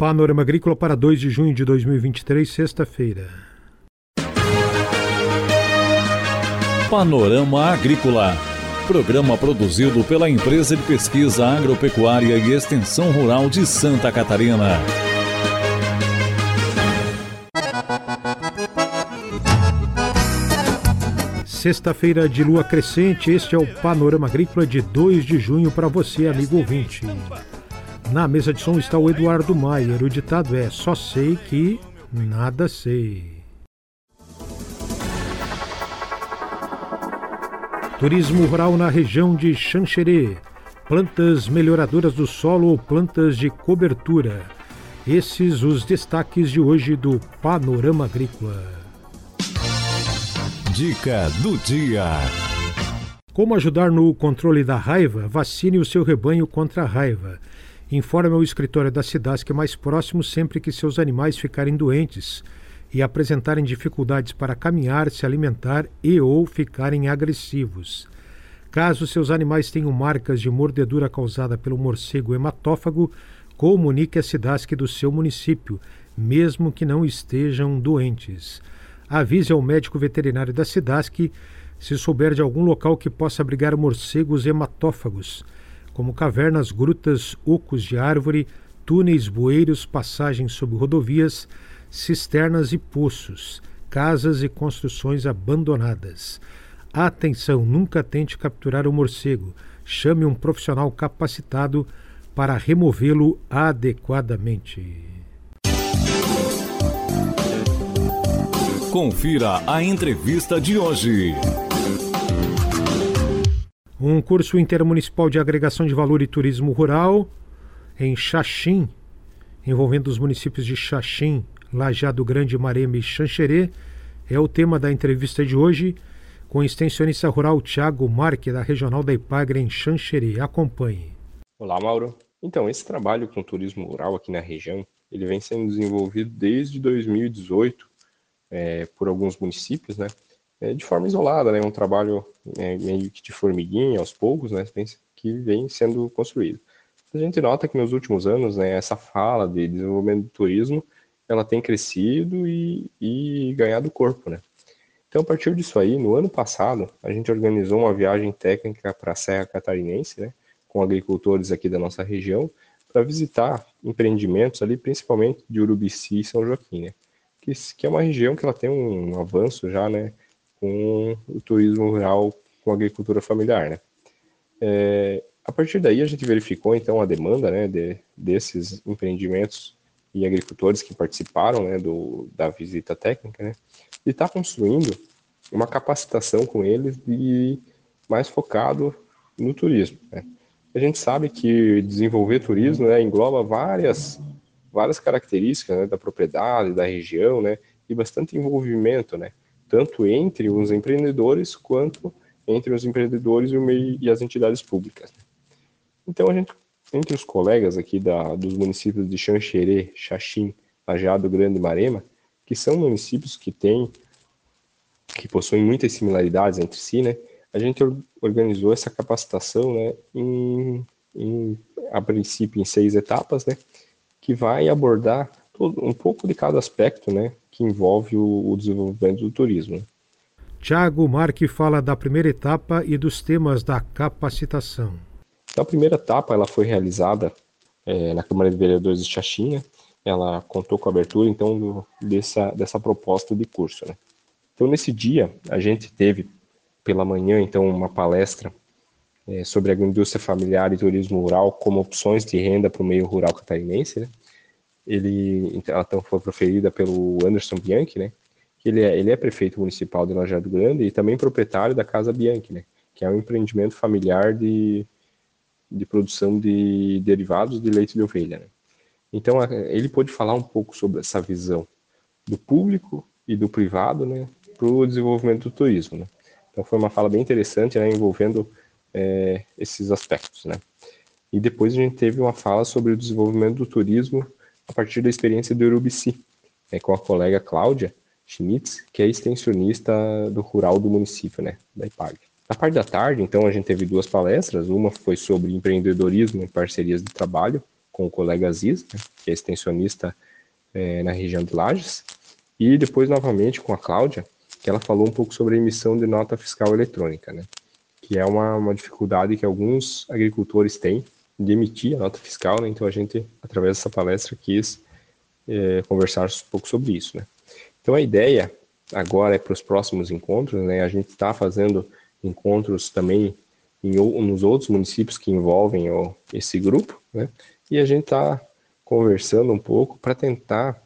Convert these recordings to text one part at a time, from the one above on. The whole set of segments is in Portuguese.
Panorama Agrícola para 2 de junho de 2023, sexta-feira. Panorama Agrícola. Programa produzido pela Empresa de Pesquisa Agropecuária e Extensão Rural de Santa Catarina. Sexta-feira de lua crescente, este é o Panorama Agrícola de 2 de junho para você, amigo ouvinte. Na mesa de som está o Eduardo Maier. O ditado é: Só sei que nada sei. Turismo rural na região de Xanxerê. Plantas melhoradoras do solo ou plantas de cobertura. Esses os destaques de hoje do Panorama Agrícola. Dica do dia. Como ajudar no controle da raiva? Vacine o seu rebanho contra a raiva. Informe ao escritório da Cidasc mais próximo sempre que seus animais ficarem doentes e apresentarem dificuldades para caminhar, se alimentar e ou ficarem agressivos. Caso seus animais tenham marcas de mordedura causada pelo morcego hematófago, comunique a Cidasc do seu município, mesmo que não estejam doentes avise ao médico veterinário da Cidasc se souber de algum local que possa abrigar morcegos hematófagos, como cavernas, grutas, ocos de árvore, túneis, bueiros, passagens sob rodovias, cisternas e poços, casas e construções abandonadas. Atenção, nunca tente capturar o morcego. Chame um profissional capacitado para removê-lo adequadamente. Confira a entrevista de hoje. Um curso intermunicipal de agregação de valor e turismo rural em Xaxim, envolvendo os municípios de Xaxim, Lajado Grande, Marema e Xanxerê, é o tema da entrevista de hoje com o extensionista rural Tiago Marque, da Regional da Ipagre, em Xanxerê. Acompanhe. Olá, Mauro. Então, esse trabalho com turismo rural aqui na região, ele vem sendo desenvolvido desde 2018 é, por alguns municípios, né? É, de forma isolada, né? Um trabalho é, meio que de formiguinha, aos poucos, né? Que vem sendo construído. A gente nota que nos últimos anos, né? Essa fala de desenvolvimento do turismo, ela tem crescido e, e ganhado corpo, né? Então, a partir disso aí, no ano passado, a gente organizou uma viagem técnica para a Serra Catarinense, né? Com agricultores aqui da nossa região, para visitar empreendimentos ali, principalmente de Urubici e São Joaquim, né? que, que é uma região que ela tem um avanço já, né, com o turismo rural, com a agricultura familiar, né. É, a partir daí a gente verificou então a demanda, né, de, desses empreendimentos e agricultores que participaram, né, do, da visita técnica, né, e está construindo uma capacitação com eles de mais focado no turismo, né. A gente sabe que desenvolver turismo né, engloba várias várias características né, da propriedade, da região, né, e bastante envolvimento, né, tanto entre os empreendedores quanto entre os empreendedores e, o meio, e as entidades públicas. Então, a gente, entre os colegas aqui da, dos municípios de Xanxerê, Xaxim, Lajeado Grande e Marema, que são municípios que têm, que possuem muitas similaridades entre si, né, a gente organizou essa capacitação, né, em, em, a princípio em seis etapas, né, que vai abordar um pouco de cada aspecto né, que envolve o, o desenvolvimento do turismo. Tiago Marque fala da primeira etapa e dos temas da capacitação. Então, a primeira etapa ela foi realizada é, na Câmara de Vereadores de Xaxinha. Ela contou com a abertura então do, dessa, dessa proposta de curso. Né? Então, nesse dia, a gente teve pela manhã então uma palestra é, sobre agroindústria familiar e turismo rural como opções de renda para o meio rural catarinense, né? Ele, então, então, foi proferida pelo Anderson Bianchi, né? Ele é, ele é prefeito municipal de Lajeado Grande e também proprietário da Casa Bianchi, né? Que é um empreendimento familiar de, de produção de derivados de leite de ovelha, né? Então, ele pôde falar um pouco sobre essa visão do público e do privado, né? Para o desenvolvimento do turismo, né? Então, foi uma fala bem interessante, né? Envolvendo é, esses aspectos, né? E depois a gente teve uma fala sobre o desenvolvimento do turismo a partir da experiência do Urubici, né, com a colega Cláudia Schmitz, que é extensionista do rural do município, né, da IPAG. Na parte da tarde, então, a gente teve duas palestras, uma foi sobre empreendedorismo e parcerias de trabalho, com o colega Aziz, né, que é extensionista é, na região de Lages, e depois novamente com a Cláudia, que ela falou um pouco sobre a emissão de nota fiscal eletrônica, né, que é uma, uma dificuldade que alguns agricultores têm de emitir a nota fiscal, né, então a gente, através dessa palestra, quis é, conversar um pouco sobre isso. Né. Então a ideia agora é para os próximos encontros, né, a gente está fazendo encontros também em, nos outros municípios que envolvem esse grupo, né? E a gente está conversando um pouco para tentar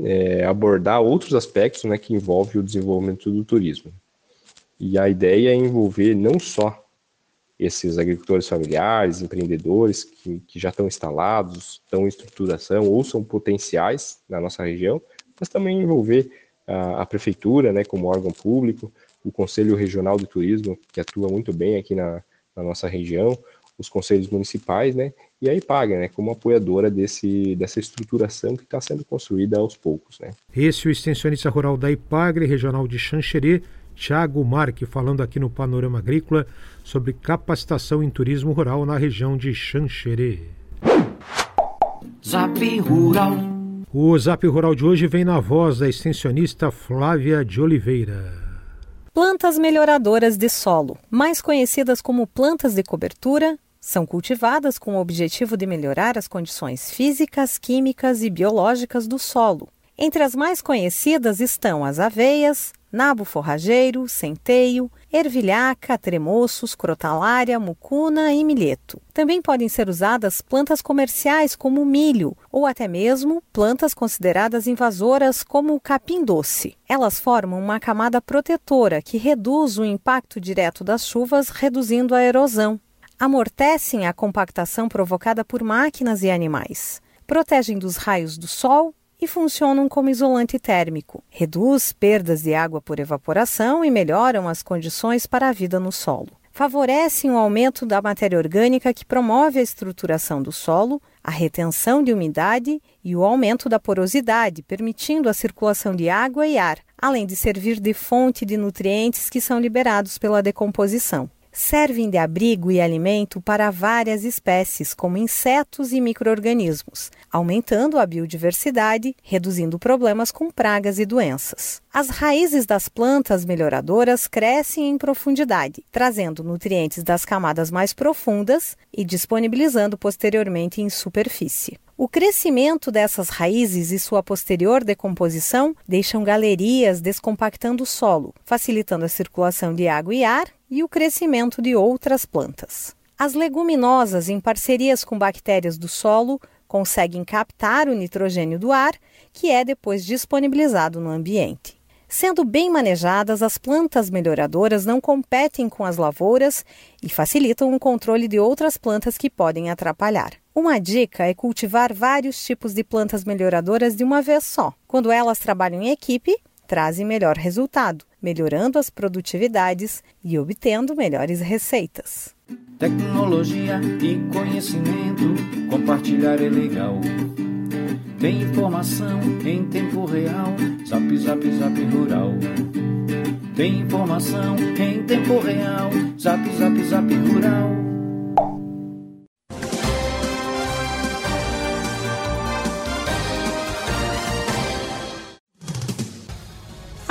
é, abordar outros aspectos né, que envolvem o desenvolvimento do turismo. E a ideia é envolver não só esses agricultores familiares, empreendedores que, que já estão instalados, estão em estruturação ou são potenciais na nossa região, mas também envolver a, a prefeitura, né, como órgão público, o Conselho Regional de Turismo, que atua muito bem aqui na, na nossa região, os conselhos municipais, né? E aí paga, né? Como apoiadora desse, dessa estruturação que está sendo construída aos poucos, né? Esse é o extensionista rural da Ipagre, regional de Xanxerê, Tiago Marque, falando aqui no Panorama Agrícola sobre capacitação em turismo rural na região de Xanxerê. Zap Rural. O Zap Rural de hoje vem na voz da extensionista Flávia de Oliveira. Plantas melhoradoras de solo, mais conhecidas como plantas de cobertura, são cultivadas com o objetivo de melhorar as condições físicas, químicas e biológicas do solo. Entre as mais conhecidas estão as aveias, nabo forrageiro, centeio, ervilhaca, tremoços, crotalária, mucuna e milheto. Também podem ser usadas plantas comerciais como milho ou até mesmo plantas consideradas invasoras como o capim doce. Elas formam uma camada protetora que reduz o impacto direto das chuvas, reduzindo a erosão. Amortecem a compactação provocada por máquinas e animais. Protegem dos raios do sol e funcionam como isolante térmico. Reduz perdas de água por evaporação e melhoram as condições para a vida no solo. Favorecem o aumento da matéria orgânica que promove a estruturação do solo, a retenção de umidade e o aumento da porosidade, permitindo a circulação de água e ar, além de servir de fonte de nutrientes que são liberados pela decomposição servem de abrigo e alimento para várias espécies, como insetos e microorganismos, aumentando a biodiversidade, reduzindo problemas com pragas e doenças. As raízes das plantas melhoradoras crescem em profundidade, trazendo nutrientes das camadas mais profundas e disponibilizando posteriormente em superfície. O crescimento dessas raízes e sua posterior decomposição deixam galerias descompactando o solo, facilitando a circulação de água e ar e o crescimento de outras plantas. As leguminosas, em parcerias com bactérias do solo, conseguem captar o nitrogênio do ar, que é depois disponibilizado no ambiente. Sendo bem manejadas, as plantas melhoradoras não competem com as lavouras e facilitam o controle de outras plantas que podem atrapalhar. Uma dica é cultivar vários tipos de plantas melhoradoras de uma vez só. Quando elas trabalham em equipe, trazem melhor resultado, melhorando as produtividades e obtendo melhores receitas. Tecnologia e conhecimento, compartilhar é legal. Tem informação em tempo real, zap zap zap rural. Tem informação em tempo real, zap zap zap rural.